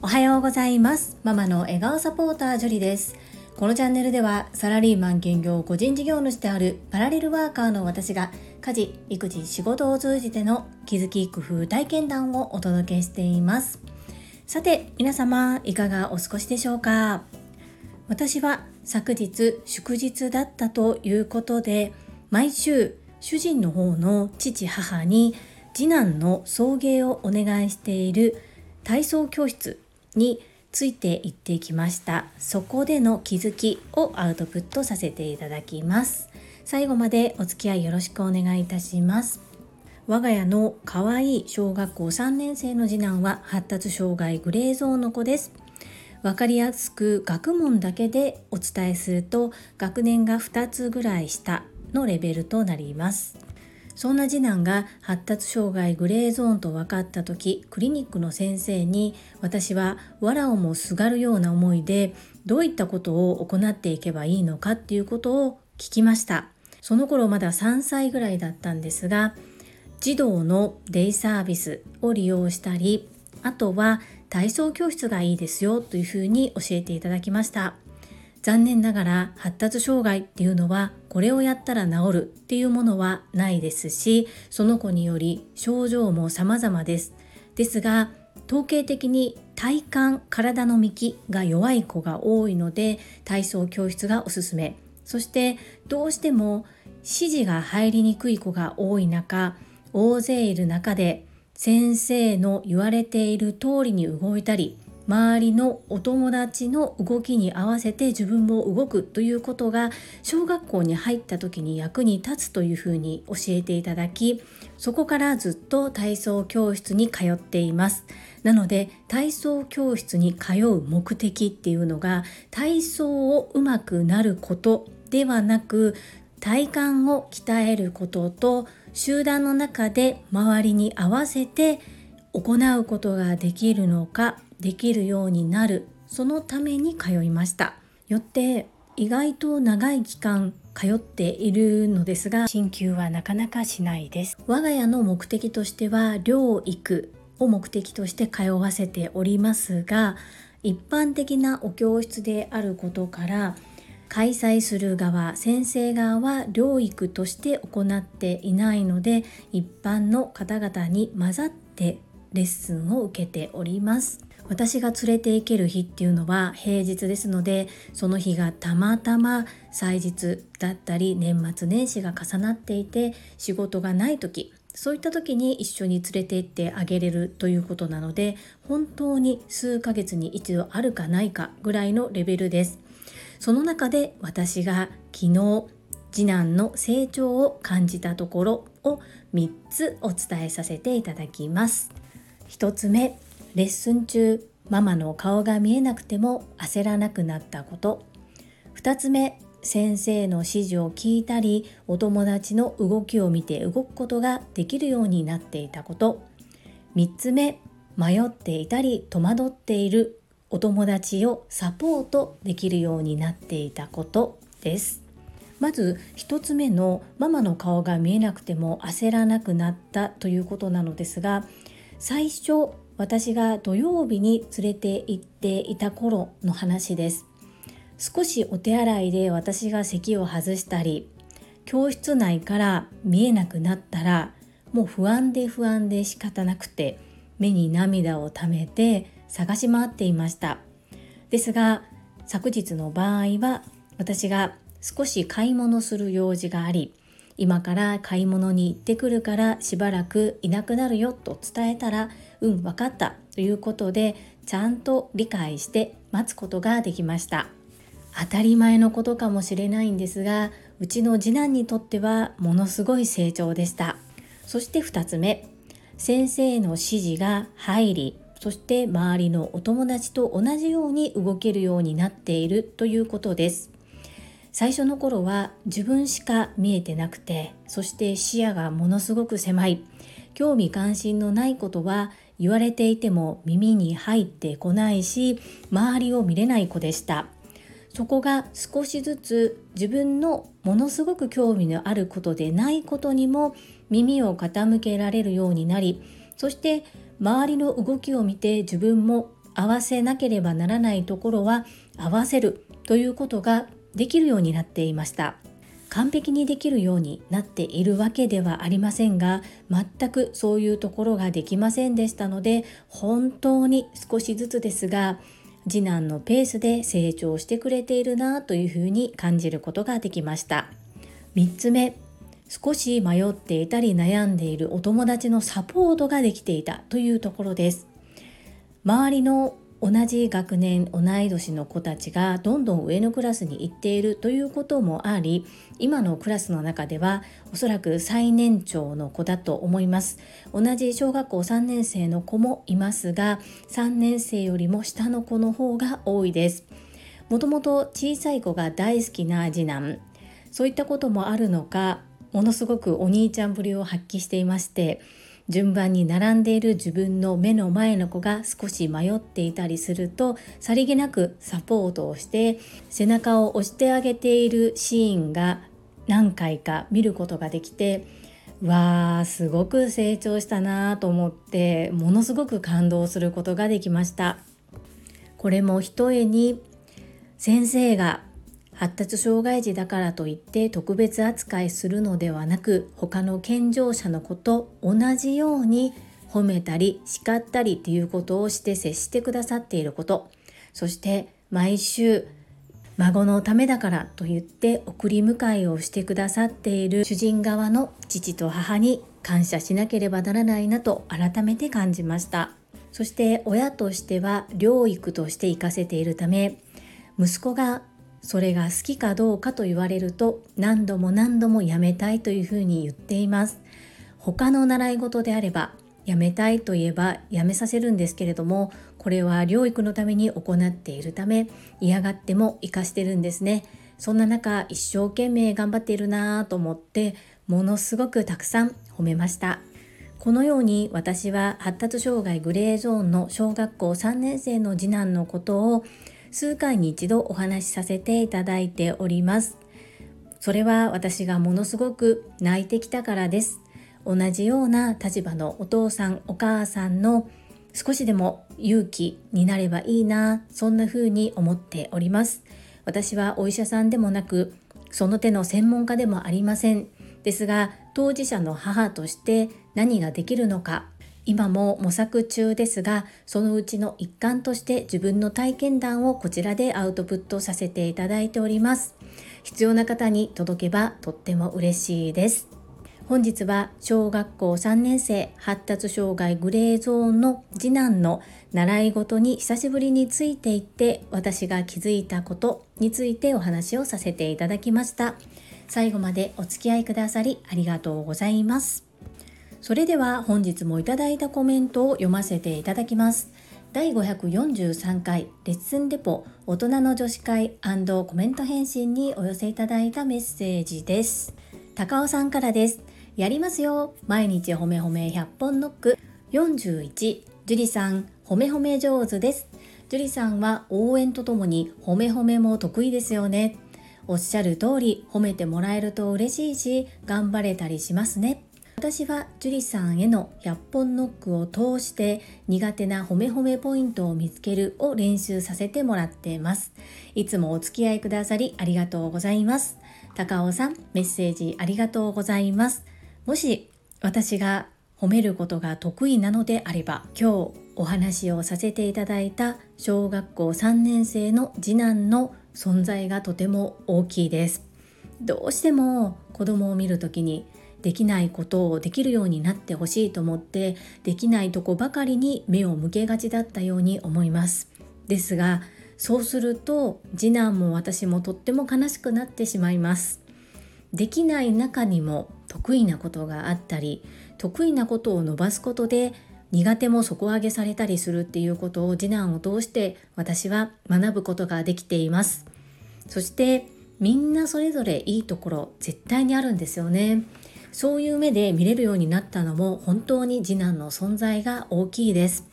おはようございます。ママの笑顔サポータージョリです。このチャンネルではサラリーマン兼業個人事業主であるパラレルワーカーの私が家事育児仕事を通じての気づき工夫体験談をお届けしています。さて皆様いかがお過ごしでしょうか？私は昨日祝日だったということで毎週主人の方の父母に次男の送迎をお願いしている体操教室について行ってきました。そこでの気づきをアウトプットさせていただきます。最後までお付き合いよろしくお願いいたします。我が家の可愛い小学校3年生の次男は発達障害グレーゾーンの子です。わかりやすく学問だけでお伝えすると学年が2つぐらい下のレベルとなります。そんな次男が発達障害グレーゾーンと分かった時クリニックの先生に私は藁をもすがるような思いでどういったことを行っていけばいいのかっていうことを聞きました。その頃まだ3歳ぐらいだったんですが児童のデイサービスを利用したりあとは体操教室がいいですよというふうに教えていただきました。残念ながら発達障害っていうのはこれをやったら治るっていうものはないですしその子により症状も様々です。ですが統計的に体幹体の幹が弱い子が多いので体操教室がおすすめ。そしてどうしても指示が入りにくい子が多い中大勢いる中で先生の言われている通りに動いたり周りのお友達の動きに合わせて自分も動くということが小学校に入った時に役に立つというふうに教えていただきそこからずっと体操教室に通っています。なので体操教室に通う目的っていうのが体操をうまくなることではなく体幹を鍛えることと集団の中で周りに合わせて行うことができるのかできるようになる。そのために通いました。よって意外と長い期間通っているのですが進級はなかなかしないです。我が家の目的としては療育を目的として通わせておりますが一般的なお教室であることから開催する側先生側は療育として行っていないので一般の方々に混ざってレッスンを受けております。私が連れて行ける日っていうのは平日ですのでその日がたまたま祭日だったり年末年始が重なっていて仕事がない時そういった時に一緒に連れて行ってあげれるということなので本当に数ヶ月に一度あるかないかぐらいのレベルです。その中で私が昨日次男の成長を感じたところを3つお伝えさせていただきます。1つ目レッスン中ママの顔が見えなくても焦らなくなったこと。2つ目先生の指示を聞いたりお友達の動きを見て動くことができるようになっていたこと。3つ目迷っていたり戸惑っているお友達をサポートできるようになっていたことです。まず1つ目のママの顔が見えなくても焦らなくなったということなのですが最初私が土曜日に連れて行っていた頃の話です。少しお手洗いで私が席を外したり教室内から見えなくなったらもう不安で不安で仕方なくて目に涙をためて探し回っていました。ですが昨日の場合は私が少し買い物する用事があり今から買い物に行ってくるからしばらくいなくなるよと伝えたらうん分かったということでちゃんと理解して待つことができました。当たり前のことかもしれないんですがうちの次男にとってはものすごい成長でした。そして2つ目先生の指示が入りそして周りのお友達と同じように動けるようになっているということです。最初の頃は自分しか見えてなくてそして視野がものすごく狭い。興味関心のないことは言われていても耳に入ってこないし周りを見れない子でした。そこが少しずつ自分のものすごく興味のあることでないことにも耳を傾けられるようになりそして周りの動きを見て自分も合わせなければならないところは合わせるということができるようになっていました。完璧にできるようになっているわけではありませんが全くそういうところができませんでしたので本当に少しずつですが次男のペースで成長してくれているなというふうに感じることができました。3つ目少し迷っていたり悩んでいるお友達のサポートができていたというところです。周りの同じ学年同い年の子たちがどんどん上のクラスに行っているということもあり今のクラスの中ではおそらく最年長の子だと思います。同じ小学校3年生の子もいますが3年生よりも下の子の方が多いです。もともと小さい子が大好きな次男。そういったこともあるのかものすごくお兄ちゃんぶりを発揮していまして順番に並んでいる自分の目の前の子が少し迷っていたりするとさりげなくサポートをして背中を押してあげているシーンが何回か見ることができてわーすごく成長したなと思ってものすごく感動することができました。これもひとえに先生が発達障害児だからといって特別扱いするのではなく他の健常者の子と同じように褒めたり叱ったりっていうことをして接してくださっていること。そして毎週孫のためだからと言って送り迎えをしてくださっている主人側の父と母に感謝しなければならないなと改めて感じました。そして親としては療育として行かせているため息子がそれが好きかどうかと言われると何度も何度もやめたいというふうに言っています。他の習い事であればやめたいといえばやめさせるんですけれどもこれは療育のために行っているため嫌がっても生かしてるんですね。そんな中一生懸命頑張っているなぁと思ってものすごくたくさん褒めました。このように私は発達障害グレーゾーンの小学校3年生の次男のことを数回に一度お話しさせていただいております。それは私がものすごく泣いてきたからです。同じような立場のお父さんお母さんの少しでも勇気になればいいなそんな風に思っております私はお医者さんでもなくその手の専門家でもありませんですが当事者の母として何ができるのか今も模索中ですがそのうちの一環として自分の体験談をこちらでアウトプットさせていただいております。必要な方に届けばとっても嬉しいです。本日は小学校3年生発達障害グレーゾーンの次男の習い事に久しぶりについていって私が気づいたことについてお話をさせていただきました。最後までお付き合いくださりありがとうございます。それでは本日もいただいたコメントを読ませていただきます。第543回レッスンレポ大人の女子会コメント返信にお寄せいただいたメッセージです。高尾さんからです。やりますよ。毎日褒め褒め100本ノック。41、樹里さん、褒め褒め上手です。樹里さんは応援とともに褒め褒めも得意ですよね。おっしゃる通り褒めてもらえると嬉しいし頑張れたりしますね。私は樹里さんへの100本ノックを通して苦手な褒め褒めポイントを見つけるを練習させてもらっています。いつもお付き合いくださりありがとうございます。高尾さん、メッセージありがとうございます。もし私が褒めることが得意なのであれば、今日お話をさせていただいた小学校3年生の次男の存在がとても大きいです。どうしても子供を見るときにできないことをできるようになってほしいと思ってできないとこばかりに目を向けがちだったように思います。ですがそうすると次男も私もとっても悲しくなってしまいます。できない中にも得意なことがあったり得意なことを伸ばすことで苦手も底上げされたりするっていうことを次男を通して私は学ぶことができています。そしてみんなそれぞれいいところ絶対にあるんですよね。そういう目で見れるようになったのも本当に次男の存在が大きいです。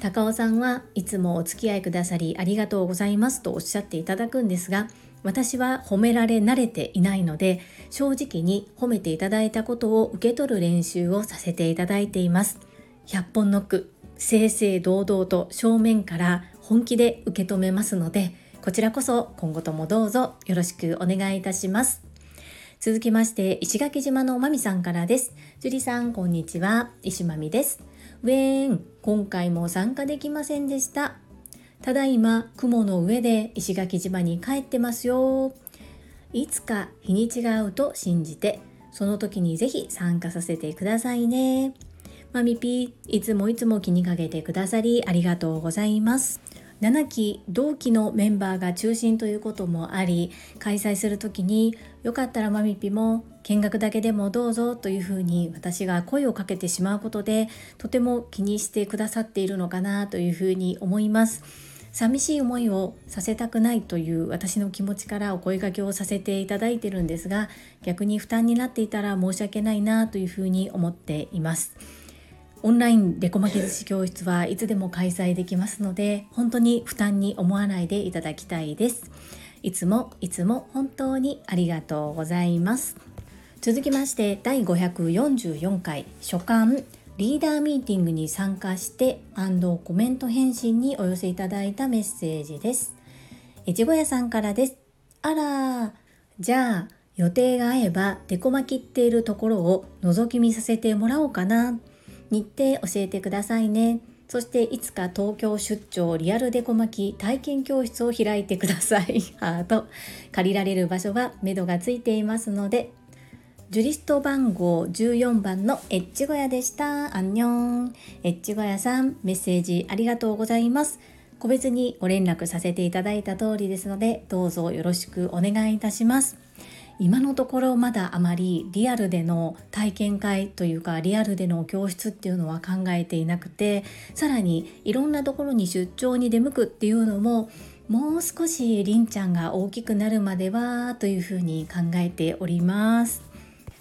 高尾さんはいつもお付き合いくださりありがとうございますとおっしゃっていただくんですが私は褒められ慣れていないので正直に褒めていただいたことを受け取る練習をさせていただいています。100本ノック正々堂々と正面から本気で受け止めますのでこちらこそ今後ともどうぞよろしくお願いいたします。続きまして石垣島のまみさんからです。樹里さんこんにちは。石まみです。ウェーン今回も参加できませんでした。ただいま雲の上で石垣島に帰ってますよ。いつか日にちが合うと信じてその時にぜひ参加させてくださいね。マミピーいつもいつも気にかけてくださりありがとうございます。7期同期のメンバーが中心ということもあり開催する時によかったらマミピも見学だけでもどうぞというふうに私が声をかけてしまうことでとても気にしてくださっているのかなというふうに思います寂しい思いをさせたくないという私の気持ちからお声掛けをさせていただいてるんですが逆に負担になっていたら申し訳ないなというふうに思っています。オンラインデコ巻き寿司教室はいつでも開催できますので本当に負担に思わないでいただきたいです。いつもいつも本当にありがとうございます。続きまして第544回初刊リーダーミーティングに参加してコメント返信にお寄せいただいたメッセージです。越後屋さんからです。あらじゃあ予定が合えばデコ巻きっているところを覗き見させてもらおうかな。日程教えてくださいね。そしていつか東京出張リアルデコ巻き体験教室を開いてください。ハート。借りられる場所は目処がついていますので。ジュリスト番号14番のエッチ小屋でした。アンニョン。エッチ小屋さんメッセージありがとうございます。個別にご連絡させていただいた通りですのでどうぞよろしくお願いいたします。今のところまだあまりリアルでの体験会というかリアルでの教室っていうのは考えていなくてさらにいろんなところに出張に出向くっていうのももう少しりんちゃんが大きくなるまではというふうに考えております。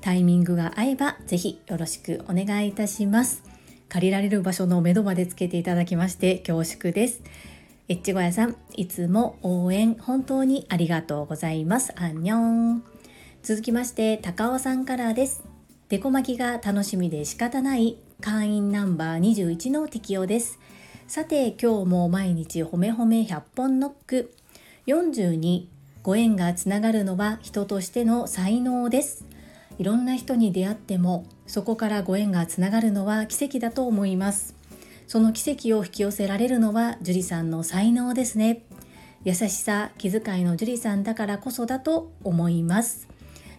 タイミングが合えばぜひよろしくお願いいたします。借りられる場所の目処までつけていただきまして恐縮です。エッチ小屋さんいつも応援本当にありがとうございます。アンニョン。続きまして高尾さんからです。デコ巻きが楽しみで仕方ない。会員ナンバー21の適用です。さて今日も毎日ほめほめ100本ノック。42ご縁がつながるのは人としての才能です。いろんな人に出会ってもそこからご縁がつながるのは奇跡だと思います。その奇跡を引き寄せられるのは樹里さんの才能ですね。優しさ気遣いの樹里さんだからこそだと思います。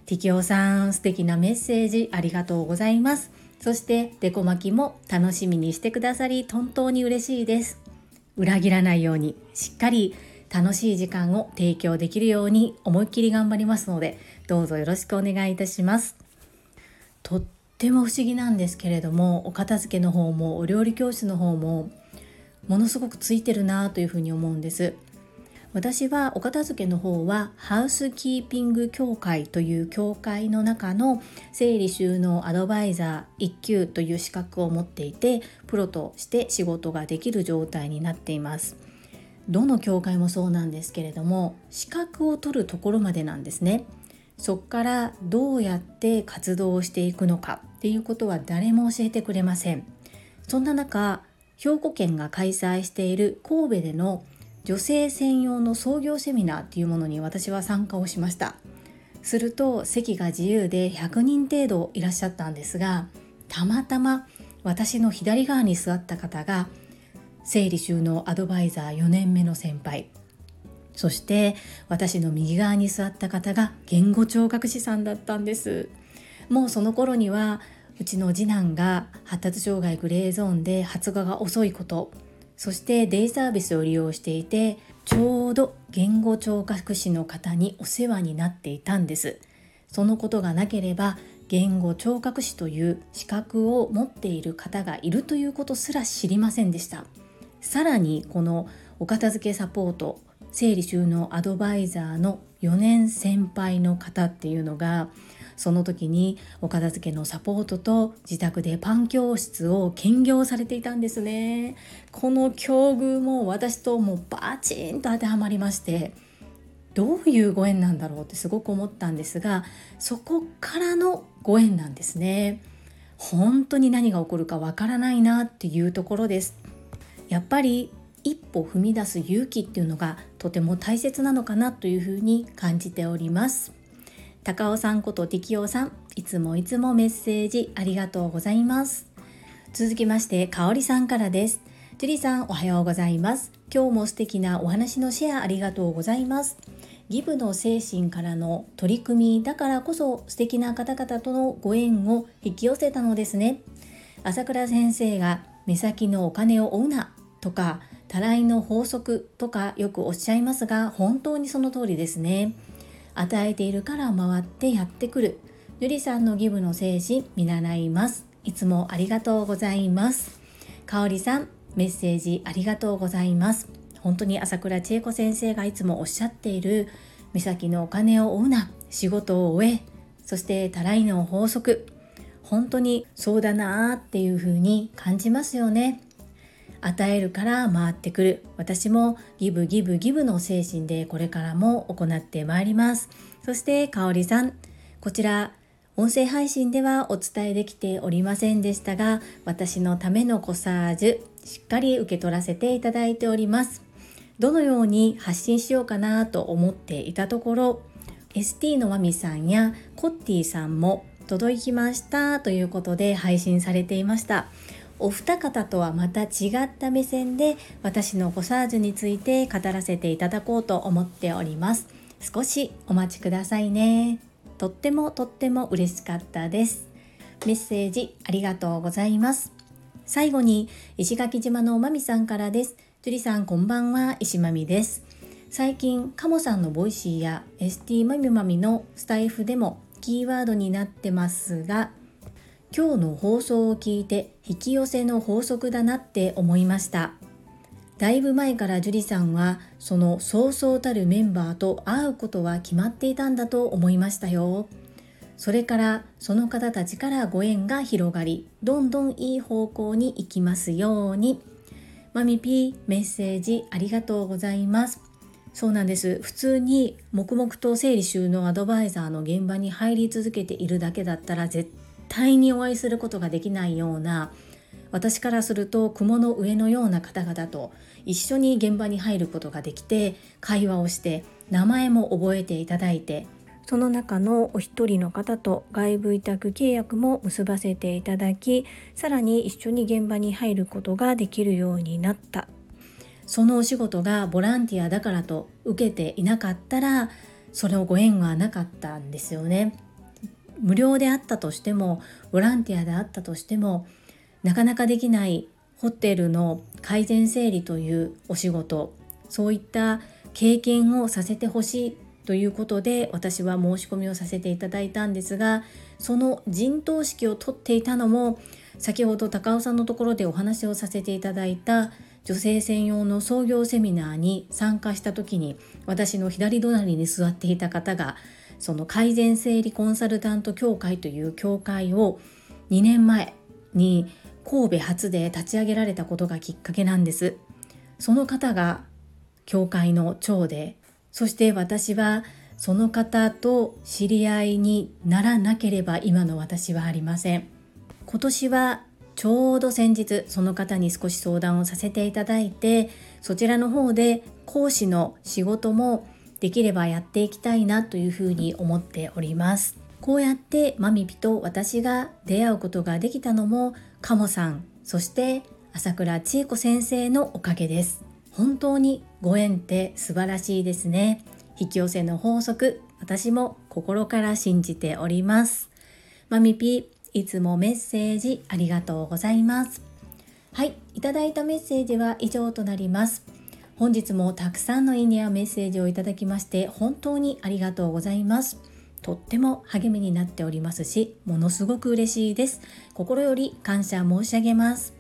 ティキオさん素敵なメッセージありがとうございます。そしてデコ巻きも楽しみにしてくださり本当に嬉しいです。裏切らないようにしっかり楽しい時間を提供できるように思いっきり頑張りますのでどうぞよろしくお願いいたします。とっても不思議なんですけれどもお片付けの方もお料理教室の方もものすごくついてるなというふうに思うんです。私はお片付けの方はハウスキーピング協会という協会の中の整理収納アドバイザー1級という資格を持っていてプロとして仕事ができる状態になっています。どの協会もそうなんですけれども資格を取るところまでなんですね。そこからどうやって活動をしていくのかっていうことは誰も教えてくれません。そんな中兵庫県が開催している神戸での女性専用の創業セミナーっていうものに私は参加をしました。すると席が自由で100人程度いらっしゃったんですがたまたま私の左側に座った方が整理収納アドバイザー4年目の先輩。そして私の右側に座った方が言語聴覚士さんだったんです。もうその頃にはうちの次男が発達障害グレーゾーンで発話が遅いことそしてデイサービスを利用していてちょうど言語聴覚士の方にお世話になっていたんです。そのことがなければ言語聴覚士という資格を持っている方がいるということすら知りませんでした。さらにこのお片付けサポート整理収納アドバイザーの4年先輩の方っていうのがその時にお片付けのサポートと自宅でパン教室を兼業されていたんですね。この境遇も私ともうバチンと当てはまりましてどういうご縁なんだろうってすごく思ったんですがそこからのご縁なんですね。本当に何が起こるかわからないなっていうところです。やっぱり一歩踏み出す勇気っていうのがとても大切なのかなというふうに感じております。高尾さんこと適応さんいつもいつもメッセージありがとうございます。続きましてかおりさんからです。ジュリさんおはようございます。今日も素敵なお話のシェアありがとうございます。ギブの精神からの取り組みだからこそ素敵な方々とのご縁を引き寄せたのですね。朝倉先生が目先のお金を追うなとかたらいの法則とかよくおっしゃいますが本当にその通りですね。与えているから回ってやってくる。ゆりさんのギブの精神見習います。いつもありがとうございます。かおりさんメッセージありがとうございます。本当に朝倉千恵子先生がいつもおっしゃっている目先のお金を追うな仕事を終えそしてたらいの法則。本当にそうだなーっていう風に感じますよね。与えるから回ってくる。私もギブギブギブの精神でこれからも行ってまいります。そしてかおりさん。こちら音声配信ではお伝えできておりませんでしたが私のためのコサージュしっかり受け取らせていただいております。どのように発信しようかなと思っていたところ ST のまみさんやコッティさんも届きましたということで配信されていました。お二方とはまた違った目線で私のコサージュについて語らせていただこうと思っております。少しお待ちくださいね。とってもとっても嬉しかったです。メッセージありがとうございます。最後に石垣島のおまみさんからです。樹里さんこんばんは石まみです。最近カモさんの Voicy や ST まみまみのスタイフでもキーワードになってますが今日の放送を聞いて引き寄せの法則だなって思いました。だいぶ前から樹里さんはそのそうそうたるメンバーと会うことは決まっていたんだと思いましたよ。それからその方たちからご縁が広がりどんどんいい方向に行きますように。マミピーメッセージありがとうございます。そうなんです。普通に黙々と整理収納アドバイザーの現場に入り続けているだけだったら絶対にお会いすることができないような私からすると雲の上のような方々と一緒に現場に入ることができて会話をして名前も覚えていただいてその中のお一人の方と外部委託契約も結ばせていただきさらに一緒に現場に入ることができるようになった。そのお仕事がボランティアだからと受けていなかったらそのご縁はなかったんですよね。無料であったとしてもボランティアであったとしてもなかなかできないホテルの改善整理というお仕事そういった経験をさせてほしいということで私は申し込みをさせていただいたんですがその陣頭指揮を取っていたのも先ほど高尾さんのところでお話をさせていただいた女性専用の創業セミナーに参加した時に私の左隣に座っていた方がその改善整理コンサルタント協会という協会を2年前に神戸初で立ち上げられたことがきっかけなんです。その方が教会の長でそして私はその方と知り合いにならなければ今の私はありません今年はちょうど先日その方に少し相談をさせていただいてそちらの方で講師の仕事もできればやっていきたいなというふうに思っております。こうやってマミピと私が出会うことができたのもカモさんそして朝倉千恵子先生のおかげです。本当にご縁って素晴らしいですね。引き寄せの法則私も心から信じております。マミピいつもメッセージありがとうございます。はいいただいたメッセージは以上となります。本日もたくさんのいいねやメッセージをいただきまして本当にありがとうございます。とっても励みになっておりますしものすごく嬉しいです。心より感謝申し上げます。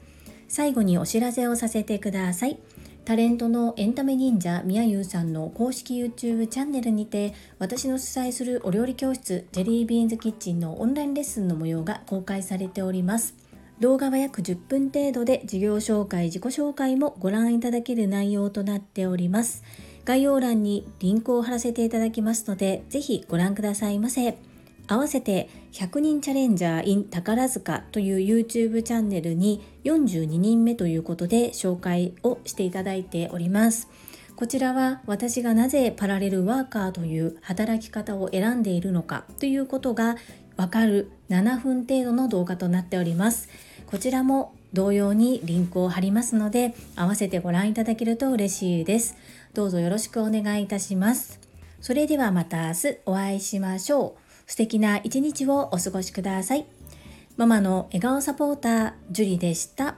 最後にお知らせをさせてください。タレントのエンタメ忍者みやゆうさんの公式 YouTube チャンネルにて私の主催するお料理教室ジェリービーンズキッチンのオンラインレッスンの模様が公開されております。動画は約10分程度で事業紹介自己紹介もご覧いただける内容となっております概要欄にリンクを貼らせていただきますので、ぜひご覧くださいませ。合わせて100人チャレンジャー in 宝塚という YouTube チャンネルに42人目ということで紹介をしていただいております。こちらは私がなぜパラレルワーカーという働き方を選んでいるのかということがわかる7分程度の動画となっております。こちらも同様にリンクを貼りますので合わせてご覧いただけると嬉しいです。どうぞよろしくお願いいたします。それではまた明日お会いしましょう。素敵な一日をお過ごしください。ママの笑顔サポーター、ジュリでした。